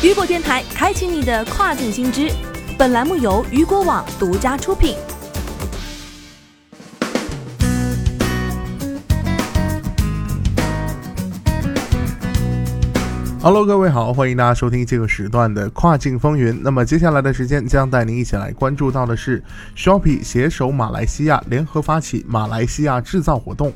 雨果电台开启你的跨境新知。本栏目由雨果网独家出品。Hello，各位好，欢迎大家收听这个时段的跨境风云。那么接下来的时间将带您一起来关注到的是，Shopee 携手马来西亚联合发起马来西亚制造活动。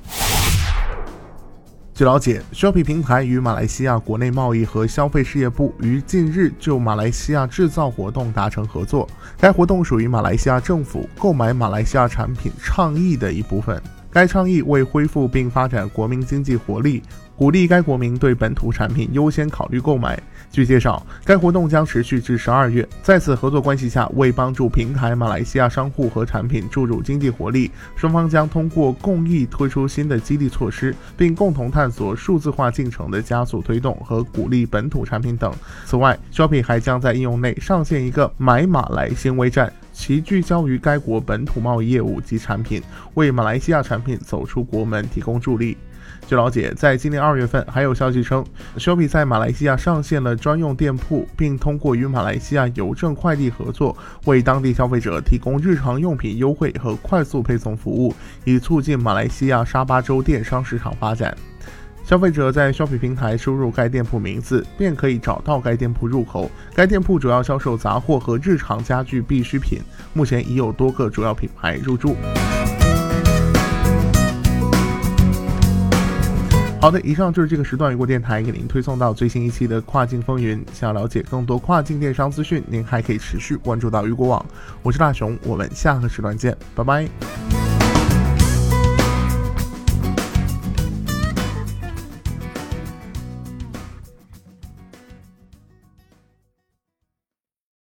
据了解，Shopee 平台与马来西亚国内贸易和消费事业部于近日就马来西亚制造活动达成合作。该活动属于马来西亚政府购买马来西亚产品倡议的一部分。该倡议为恢复并发展国民经济活力。鼓励该国民对本土产品优先考虑购买。据介绍，该活动将持续至十二月。在此合作关系下，为帮助平台马来西亚商户和产品注入经济活力，双方将通过共议推出新的激励措施，并共同探索数字化进程的加速推动和鼓励本土产品等。此外，Shopee 还将在应用内上线一个“买马来”新微站，其聚焦于该国本土贸易业务及产品，为马来西亚产品走出国门提供助力。据了解，在今年二月份，还有消息称，Shopee 在马来西亚上线了专用店铺，并通过与马来西亚邮政快递合作，为当地消费者提供日常用品优惠和快速配送服务，以促进马来西亚沙巴州电商市场发展。消费者在 Shopee 平台输入该店铺名字，便可以找到该店铺入口。该店铺主要销售杂货和日常家居必需品，目前已有多个主要品牌入驻。好的，以上就是这个时段雨果电台给您推送到最新一期的跨境风云。想要了解更多跨境电商资讯，您还可以持续关注到雨果网。我是大熊，我们下个时段见，拜拜。